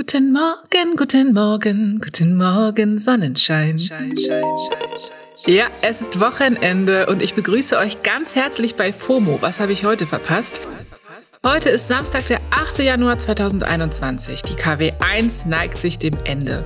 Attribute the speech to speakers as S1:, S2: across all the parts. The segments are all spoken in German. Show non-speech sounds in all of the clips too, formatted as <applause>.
S1: Guten Morgen, guten Morgen, guten Morgen, Sonnenschein. Schein, schein, schein, ja, es ist Wochenende und ich begrüße euch ganz herzlich bei FOMO. Was habe ich heute verpasst? Heute ist Samstag, der 8. Januar 2021. Die KW 1 neigt sich dem Ende.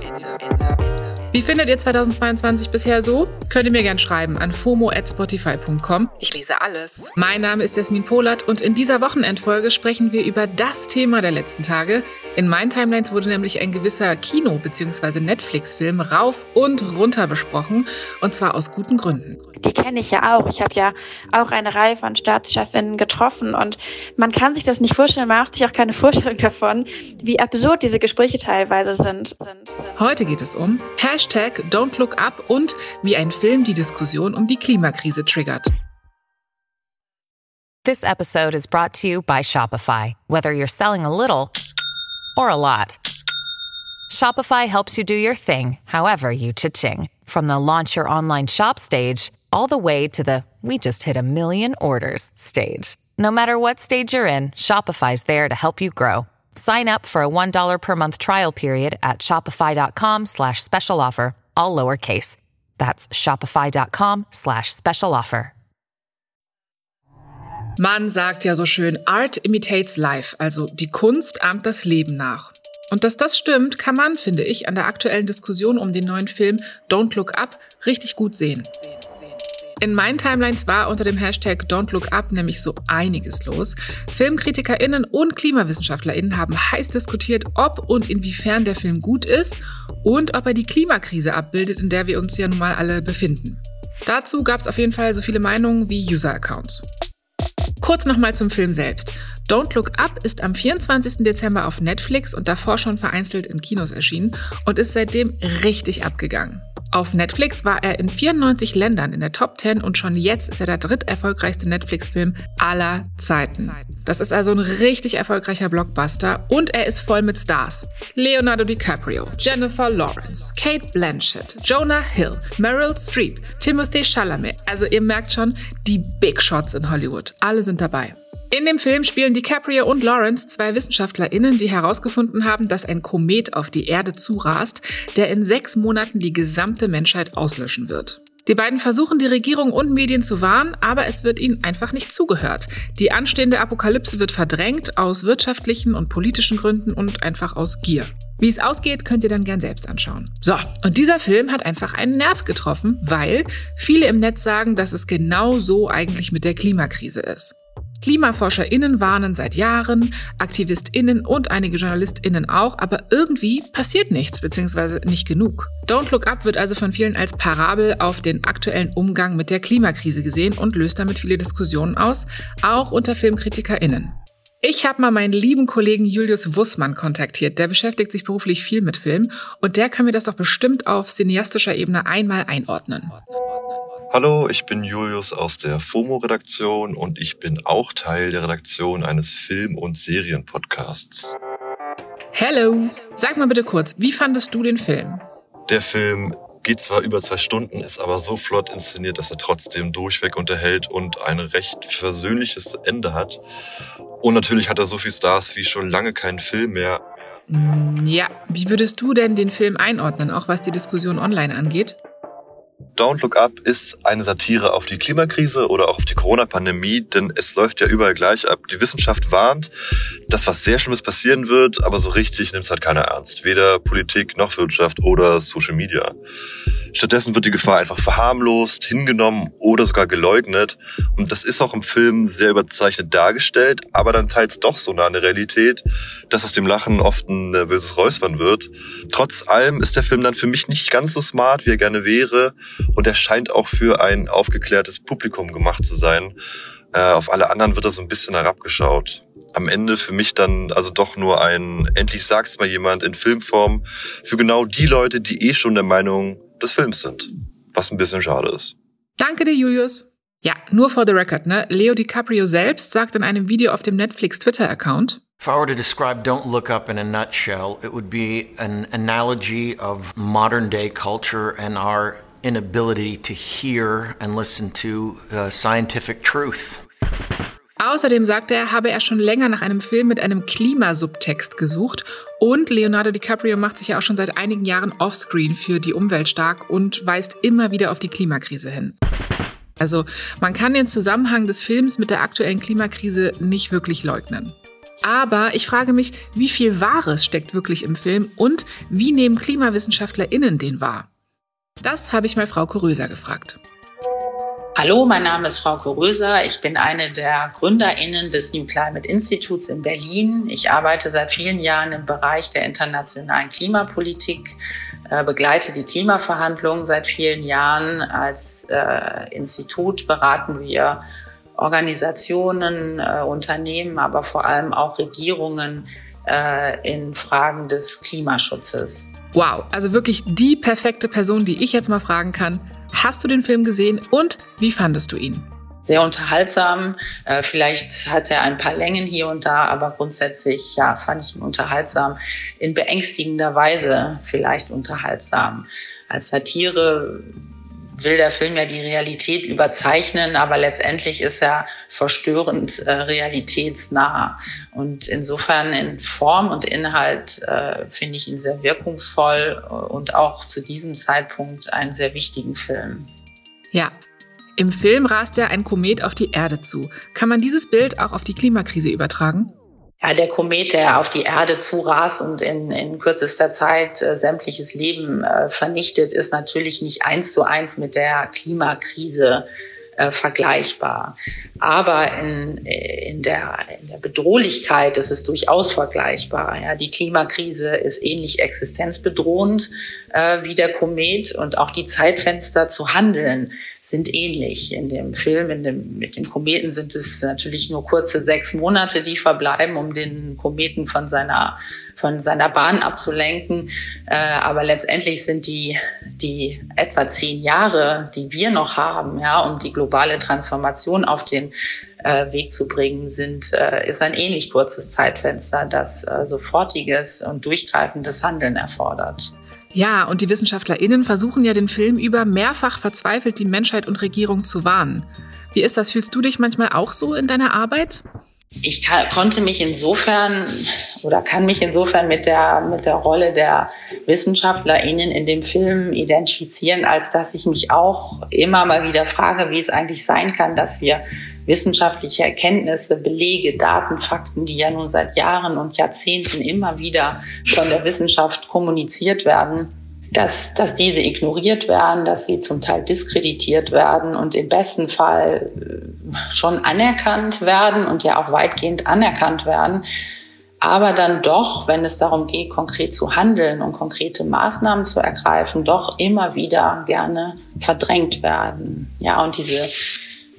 S1: Wie findet ihr 2022 bisher so? Könnt ihr mir gern schreiben an fomo@spotify.com. Ich lese alles. Mein Name ist Jasmin Polat und in dieser Wochenendfolge sprechen wir über das Thema der letzten Tage. In meinen Timelines wurde nämlich ein gewisser Kino- bzw. Netflix-Film rauf und runter besprochen und zwar aus guten Gründen.
S2: Die kenne ich ja auch. Ich habe ja auch eine Reihe von Staatschefinnen getroffen und man kann sich das nicht vorstellen, man macht sich auch keine <laughs> Vorstellung davon, wie absurd diese Gespräche teilweise sind. sind,
S1: sind. Heute geht es um Hashtag Hashtag Don't Look Up und wie ein Film die Diskussion um die Klimakrise triggert.
S3: This episode is brought to you by Shopify. Whether you're selling a little or a lot, Shopify helps you do your thing, however you cha-ching. From the launch your online shop stage, all the way to the we just hit a million orders stage. No matter what stage you're in, Shopify's there to help you grow. Sign up for a $1 per month trial period at shopify.com slash special offer, all lowercase. That's shopify.com slash special offer.
S1: Man sagt ja so schön, Art imitates life, also die Kunst ahmt das Leben nach. Und dass das stimmt, kann man, finde ich, an der aktuellen Diskussion um den neuen Film Don't Look Up richtig gut sehen. In meinen Timelines war unter dem Hashtag Don't Look Up nämlich so einiges los. FilmkritikerInnen und KlimawissenschaftlerInnen haben heiß diskutiert, ob und inwiefern der Film gut ist und ob er die Klimakrise abbildet, in der wir uns ja nun mal alle befinden. Dazu gab es auf jeden Fall so viele Meinungen wie User-Accounts. Kurz nochmal zum Film selbst. Don't Look Up ist am 24. Dezember auf Netflix und davor schon vereinzelt in Kinos erschienen und ist seitdem richtig abgegangen. Auf Netflix war er in 94 Ländern in der Top 10 und schon jetzt ist er der dritterfolgreichste Netflix-Film aller Zeiten. Das ist also ein richtig erfolgreicher Blockbuster und er ist voll mit Stars. Leonardo DiCaprio, Jennifer Lawrence, Kate Blanchett, Jonah Hill, Meryl Streep, Timothy Chalamet. Also ihr merkt schon, die Big Shots in Hollywood. Alle sind dabei. In dem Film spielen DiCaprio und Lawrence zwei WissenschaftlerInnen, die herausgefunden haben, dass ein Komet auf die Erde zurast, der in sechs Monaten die gesamte Menschheit auslöschen wird. Die beiden versuchen, die Regierung und Medien zu warnen, aber es wird ihnen einfach nicht zugehört. Die anstehende Apokalypse wird verdrängt aus wirtschaftlichen und politischen Gründen und einfach aus Gier. Wie es ausgeht, könnt ihr dann gern selbst anschauen. So, und dieser Film hat einfach einen Nerv getroffen, weil viele im Netz sagen, dass es genau so eigentlich mit der Klimakrise ist. KlimaforscherInnen warnen seit Jahren, AktivistInnen und einige JournalistInnen auch, aber irgendwie passiert nichts bzw. nicht genug. Don't Look Up wird also von vielen als Parabel auf den aktuellen Umgang mit der Klimakrise gesehen und löst damit viele Diskussionen aus, auch unter FilmkritikerInnen. Ich habe mal meinen lieben Kollegen Julius Wussmann kontaktiert. Der beschäftigt sich beruflich viel mit Film und der kann mir das doch bestimmt auf cineastischer Ebene einmal einordnen.
S4: Hallo, ich bin Julius aus der FOMO-Redaktion und ich bin auch Teil der Redaktion eines Film- und Serienpodcasts.
S1: Hello! Sag mal bitte kurz, wie fandest du den Film?
S4: Der Film geht zwar über zwei Stunden, ist aber so flott inszeniert, dass er trotzdem durchweg unterhält und ein recht versöhnliches Ende hat. Und natürlich hat er so viel Stars wie schon lange kein Film mehr.
S1: Mm, ja, wie würdest du denn den Film einordnen, auch was die Diskussion online angeht?
S4: Don't Look Up ist eine Satire auf die Klimakrise oder auch auf die Corona-Pandemie, denn es läuft ja überall gleich ab. Die Wissenschaft warnt, dass was sehr Schlimmes passieren wird, aber so richtig nimmt es halt keiner ernst. Weder Politik noch Wirtschaft oder Social Media. Stattdessen wird die Gefahr einfach verharmlost, hingenommen oder sogar geleugnet. Und das ist auch im Film sehr überzeichnet dargestellt, aber dann teils doch so nah an der Realität, dass aus dem Lachen oft ein nervöses Räuspern wird. Trotz allem ist der Film dann für mich nicht ganz so smart, wie er gerne wäre. Und er scheint auch für ein aufgeklärtes Publikum gemacht zu sein. Äh, auf alle anderen wird er so ein bisschen herabgeschaut. Am Ende für mich dann also doch nur ein, endlich sagt's mal jemand in Filmform, für genau die Leute, die eh schon der Meinung des Films sind. Was ein bisschen schade ist.
S1: Danke dir, Julius. Ja, nur for the record, ne? Leo DiCaprio selbst sagt in einem Video auf dem Netflix Twitter-Account,
S5: If I were to describe Don't Look Up in a nutshell, it would be an analogy of modern day culture and our inability to hear and listen to uh, scientific truth.
S1: Außerdem sagte er, habe er schon länger nach einem Film mit einem Klimasubtext gesucht. Und Leonardo DiCaprio macht sich ja auch schon seit einigen Jahren offscreen für die Umwelt stark und weist immer wieder auf die Klimakrise hin. Also man kann den Zusammenhang des Films mit der aktuellen Klimakrise nicht wirklich leugnen. Aber ich frage mich, wie viel Wahres steckt wirklich im Film und wie nehmen KlimawissenschaftlerInnen den wahr? Das habe ich mal Frau Koröser gefragt.
S6: Hallo, mein Name ist Frau Koröser. Ich bin eine der GründerInnen des New Climate Instituts in Berlin. Ich arbeite seit vielen Jahren im Bereich der internationalen Klimapolitik, äh, begleite die Klimaverhandlungen seit vielen Jahren. Als äh, Institut beraten wir Organisationen, äh, Unternehmen, aber vor allem auch Regierungen äh, in Fragen des Klimaschutzes.
S1: Wow, also wirklich die perfekte Person, die ich jetzt mal fragen kann. Hast du den Film gesehen und wie fandest du ihn?
S6: Sehr unterhaltsam. Äh, vielleicht hat er ein paar Längen hier und da, aber grundsätzlich ja, fand ich ihn unterhaltsam. In beängstigender Weise vielleicht unterhaltsam. Als Satire will der Film ja die Realität überzeichnen, aber letztendlich ist er verstörend äh, realitätsnah. Und insofern in Form und Inhalt äh, finde ich ihn sehr wirkungsvoll und auch zu diesem Zeitpunkt einen sehr wichtigen Film.
S1: Ja. Im Film rast ja ein Komet auf die Erde zu. Kann man dieses Bild auch auf die Klimakrise übertragen?
S6: Ja, der Komet, der auf die Erde zurast und in, in kürzester Zeit äh, sämtliches Leben äh, vernichtet, ist natürlich nicht eins zu eins mit der Klimakrise äh, vergleichbar. Aber in, in, der, in der Bedrohlichkeit ist es durchaus vergleichbar. Ja, die Klimakrise ist ähnlich existenzbedrohend äh, wie der Komet und auch die Zeitfenster zu handeln sind ähnlich. In dem Film, in dem, mit dem Kometen sind es natürlich nur kurze sechs Monate, die verbleiben, um den Kometen von seiner, von seiner Bahn abzulenken. Äh, aber letztendlich sind die, die etwa zehn Jahre, die wir noch haben, ja, um die globale Transformation auf den äh, Weg zu bringen, sind, äh, ist ein ähnlich kurzes Zeitfenster, das äh, sofortiges und durchgreifendes Handeln erfordert.
S1: Ja, und die WissenschaftlerInnen versuchen ja den Film über mehrfach verzweifelt die Menschheit und Regierung zu warnen. Wie ist das? Fühlst du dich manchmal auch so in deiner Arbeit?
S6: Ich kann, konnte mich insofern oder kann mich insofern mit der, mit der Rolle der WissenschaftlerInnen in dem Film identifizieren, als dass ich mich auch immer mal wieder frage, wie es eigentlich sein kann, dass wir wissenschaftliche Erkenntnisse, Belege, Daten, Fakten, die ja nun seit Jahren und Jahrzehnten immer wieder von der Wissenschaft kommuniziert werden, dass, dass diese ignoriert werden, dass sie zum Teil diskreditiert werden und im besten Fall äh, schon anerkannt werden und ja auch weitgehend anerkannt werden, aber dann doch, wenn es darum geht, konkret zu handeln und konkrete Maßnahmen zu ergreifen, doch immer wieder gerne verdrängt werden. Ja, und diese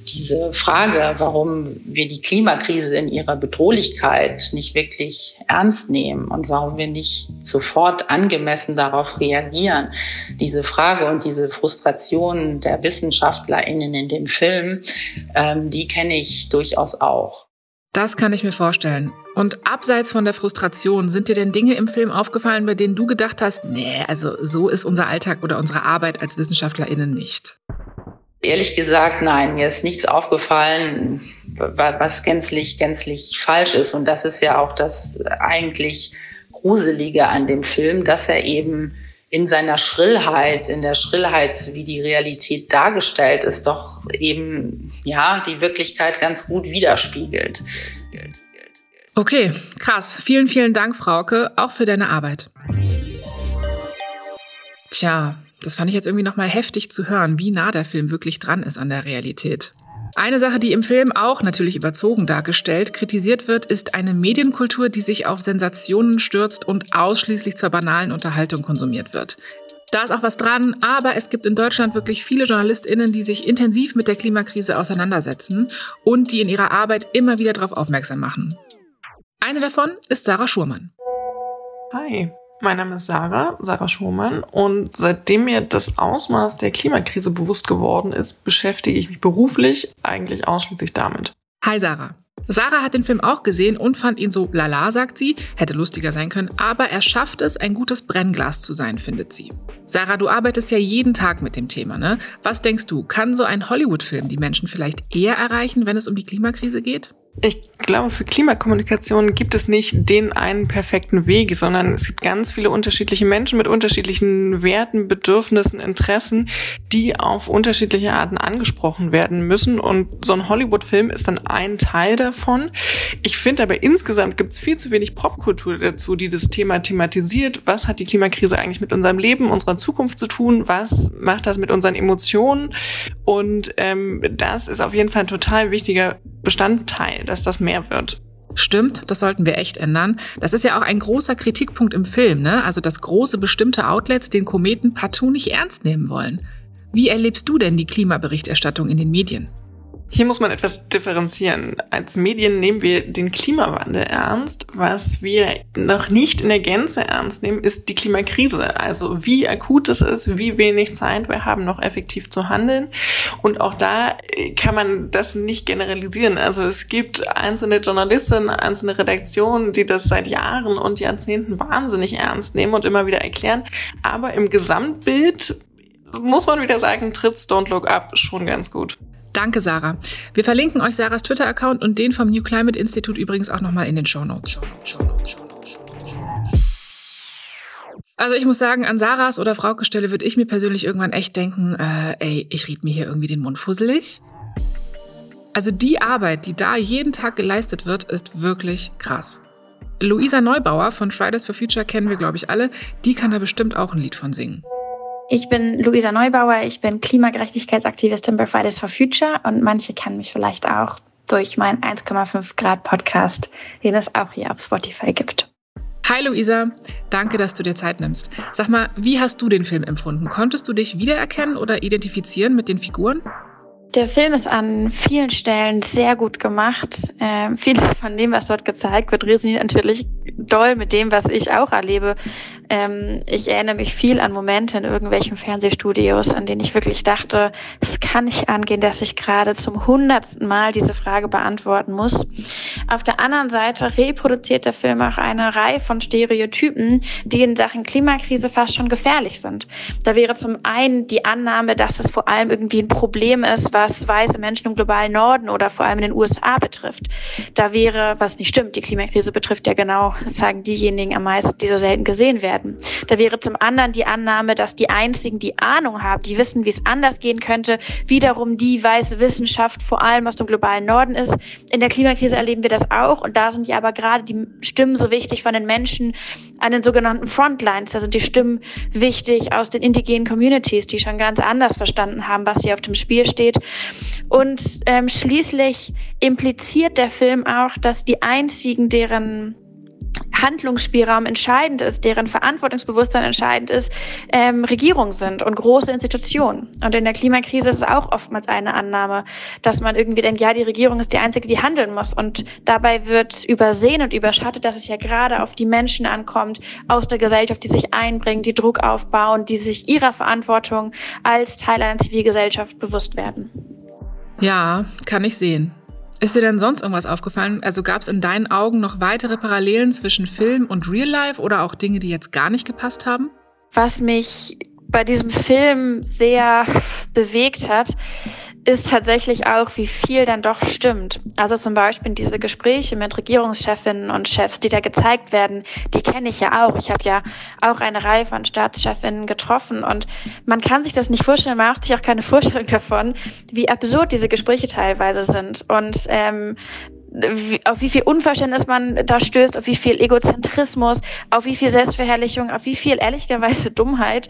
S6: diese Frage, warum wir die Klimakrise in ihrer Bedrohlichkeit nicht wirklich ernst nehmen und warum wir nicht sofort angemessen darauf reagieren, diese Frage und diese Frustration der WissenschaftlerInnen in dem Film, ähm, die kenne ich durchaus auch.
S1: Das kann ich mir vorstellen. Und abseits von der Frustration, sind dir denn Dinge im Film aufgefallen, bei denen du gedacht hast, nee, also so ist unser Alltag oder unsere Arbeit als WissenschaftlerInnen nicht?
S6: Ehrlich gesagt, nein, mir ist nichts aufgefallen, was gänzlich, gänzlich falsch ist. Und das ist ja auch das eigentlich Gruselige an dem Film, dass er eben in seiner Schrillheit, in der Schrillheit, wie die Realität dargestellt ist, doch eben, ja, die Wirklichkeit ganz gut widerspiegelt.
S1: Okay, krass. Vielen, vielen Dank, Frauke, auch für deine Arbeit. Tja, das fand ich jetzt irgendwie nochmal heftig zu hören, wie nah der Film wirklich dran ist an der Realität. Eine Sache, die im Film auch natürlich überzogen dargestellt, kritisiert wird, ist eine Medienkultur, die sich auf Sensationen stürzt und ausschließlich zur banalen Unterhaltung konsumiert wird. Da ist auch was dran, aber es gibt in Deutschland wirklich viele JournalistInnen, die sich intensiv mit der Klimakrise auseinandersetzen und die in ihrer Arbeit immer wieder darauf aufmerksam machen. Eine davon ist Sarah Schurmann.
S7: Hi, mein Name ist Sarah, Sarah Schumann und seitdem mir das Ausmaß der Klimakrise bewusst geworden ist, beschäftige ich mich beruflich eigentlich ausschließlich damit.
S1: Hi Sarah. Sarah hat den Film auch gesehen und fand ihn so lala, sagt sie, hätte lustiger sein können, aber er schafft es, ein gutes Brennglas zu sein, findet sie. Sarah, du arbeitest ja jeden Tag mit dem Thema, ne? Was denkst du, kann so ein Hollywood-Film die Menschen vielleicht eher erreichen, wenn es um die Klimakrise geht?
S7: Ich glaube, für Klimakommunikation gibt es nicht den einen perfekten Weg, sondern es gibt ganz viele unterschiedliche Menschen mit unterschiedlichen Werten, Bedürfnissen, Interessen, die auf unterschiedliche Arten angesprochen werden müssen. Und so ein Hollywood-Film ist dann ein Teil davon. Ich finde aber insgesamt gibt es viel zu wenig Popkultur dazu, die das Thema thematisiert. Was hat die Klimakrise eigentlich mit unserem Leben, unserer Zukunft zu tun? Was macht das mit unseren Emotionen? Und ähm, das ist auf jeden Fall ein total wichtiger Bestandteil, dass das mehr wird.
S1: Stimmt, das sollten wir echt ändern. Das ist ja auch ein großer Kritikpunkt im Film, ne? Also, dass große bestimmte Outlets den Kometen partout nicht ernst nehmen wollen. Wie erlebst du denn die Klimaberichterstattung in den Medien?
S7: Hier muss man etwas differenzieren. Als Medien nehmen wir den Klimawandel ernst. Was wir noch nicht in der Gänze ernst nehmen, ist die Klimakrise. Also wie akut es ist, wie wenig Zeit wir haben, noch effektiv zu handeln. Und auch da kann man das nicht generalisieren. Also es gibt einzelne Journalistinnen, einzelne Redaktionen, die das seit Jahren und Jahrzehnten wahnsinnig ernst nehmen und immer wieder erklären. Aber im Gesamtbild muss man wieder sagen, trifft Don't Look Up schon ganz gut.
S1: Danke, Sarah. Wir verlinken euch Sarahs Twitter-Account und den vom New Climate Institute übrigens auch nochmal in den Show Notes. Also ich muss sagen, an Sarahs oder Frauke Stelle würde ich mir persönlich irgendwann echt denken, äh, ey, ich ried mir hier irgendwie den Mund fusselig. Also die Arbeit, die da jeden Tag geleistet wird, ist wirklich krass. Luisa Neubauer von Fridays for Future kennen wir, glaube ich, alle. Die kann da bestimmt auch ein Lied von singen.
S2: Ich bin Luisa Neubauer, ich bin Klimagerechtigkeitsaktivistin bei Fridays for Future und manche kennen mich vielleicht auch durch meinen 1,5 Grad Podcast, den es auch hier auf Spotify gibt.
S1: Hi Luisa, danke, dass du dir Zeit nimmst. Sag mal, wie hast du den Film empfunden? Konntest du dich wiedererkennen oder identifizieren mit den Figuren?
S2: Der Film ist an vielen Stellen sehr gut gemacht. Ähm, vieles von dem, was dort gezeigt wird, resoniert natürlich doll mit dem, was ich auch erlebe. Ähm, ich erinnere mich viel an Momente in irgendwelchen Fernsehstudios, an denen ich wirklich dachte, es kann nicht angehen, dass ich gerade zum hundertsten Mal diese Frage beantworten muss. Auf der anderen Seite reproduziert der Film auch eine Reihe von Stereotypen, die in Sachen Klimakrise fast schon gefährlich sind. Da wäre zum einen die Annahme, dass es vor allem irgendwie ein Problem ist, was weiße Menschen im globalen Norden oder vor allem in den USA betrifft. Da wäre, was nicht stimmt, die Klimakrise betrifft ja genau, sagen diejenigen am meisten, die so selten gesehen werden. Da wäre zum anderen die Annahme, dass die einzigen, die Ahnung haben, die wissen, wie es anders gehen könnte, wiederum die weiße Wissenschaft, vor allem aus dem globalen Norden ist. In der Klimakrise erleben wir das auch und da sind ja aber gerade die Stimmen so wichtig von den Menschen an den sogenannten Frontlines. Da sind die Stimmen wichtig aus den indigenen Communities, die schon ganz anders verstanden haben, was hier auf dem Spiel steht. Und ähm, schließlich impliziert der Film auch, dass die einzigen, deren Handlungsspielraum entscheidend ist, deren Verantwortungsbewusstsein entscheidend ist, ähm, Regierungen sind und große Institutionen. Und in der Klimakrise ist es auch oftmals eine Annahme, dass man irgendwie denkt, ja, die Regierung ist die einzige, die handeln muss. Und dabei wird übersehen und überschattet, dass es ja gerade auf die Menschen ankommt aus der Gesellschaft, die sich einbringen, die Druck aufbauen, die sich ihrer Verantwortung als Teil einer Zivilgesellschaft bewusst werden.
S1: Ja, kann ich sehen. Ist dir denn sonst irgendwas aufgefallen? Also gab es in deinen Augen noch weitere Parallelen zwischen Film und Real Life oder auch Dinge, die jetzt gar nicht gepasst haben?
S2: Was mich bei diesem Film sehr bewegt hat, ist tatsächlich auch, wie viel dann doch stimmt. Also zum Beispiel diese Gespräche mit Regierungschefinnen und Chefs, die da gezeigt werden, die kenne ich ja auch. Ich habe ja auch eine Reihe von Staatschefinnen getroffen und man kann sich das nicht vorstellen, man macht sich auch keine <laughs> Vorstellung davon, wie absurd diese Gespräche teilweise sind. Und ähm, auf wie viel Unverständnis man da stößt, auf wie viel Egozentrismus, auf wie viel Selbstverherrlichung, auf wie viel ehrlicherweise Dummheit.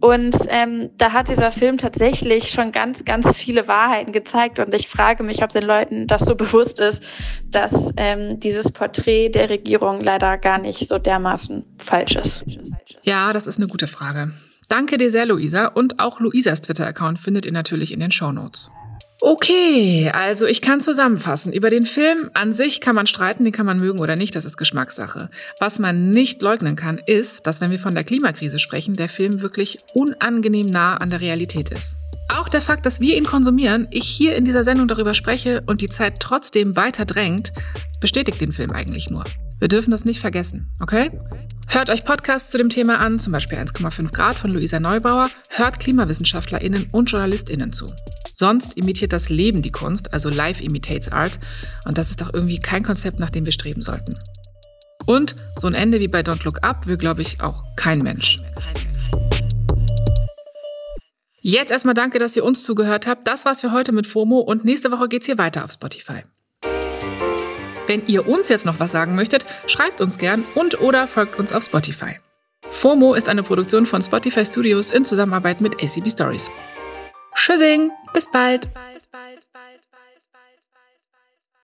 S2: Und ähm, da hat dieser Film tatsächlich schon ganz, ganz viele Wahrheiten gezeigt. Und ich frage mich, ob den Leuten das so bewusst ist, dass ähm, dieses Porträt der Regierung leider gar nicht so dermaßen falsch ist.
S1: Ja, das ist eine gute Frage. Danke dir sehr, Luisa. Und auch Luisas Twitter-Account findet ihr natürlich in den Show Notes. Okay, also ich kann zusammenfassen. Über den Film an sich kann man streiten, den kann man mögen oder nicht, das ist Geschmackssache. Was man nicht leugnen kann, ist, dass wenn wir von der Klimakrise sprechen, der Film wirklich unangenehm nah an der Realität ist. Auch der Fakt, dass wir ihn konsumieren, ich hier in dieser Sendung darüber spreche und die Zeit trotzdem weiter drängt, bestätigt den Film eigentlich nur. Wir dürfen das nicht vergessen, okay? Hört euch Podcasts zu dem Thema an, zum Beispiel 1,5 Grad von Luisa Neubauer, hört KlimawissenschaftlerInnen und JournalistInnen zu. Sonst imitiert das Leben die Kunst, also Life imitates Art. Und das ist doch irgendwie kein Konzept, nach dem wir streben sollten. Und so ein Ende wie bei Don't Look Up will, glaube ich, auch kein Mensch. Jetzt erstmal danke, dass ihr uns zugehört habt. Das war's für heute mit FOMO und nächste Woche geht's hier weiter auf Spotify. Wenn ihr uns jetzt noch was sagen möchtet, schreibt uns gern und oder folgt uns auf Spotify. FOMO ist eine Produktion von Spotify Studios in Zusammenarbeit mit ACB Stories. Tschüssing, bis bald. Bis bald.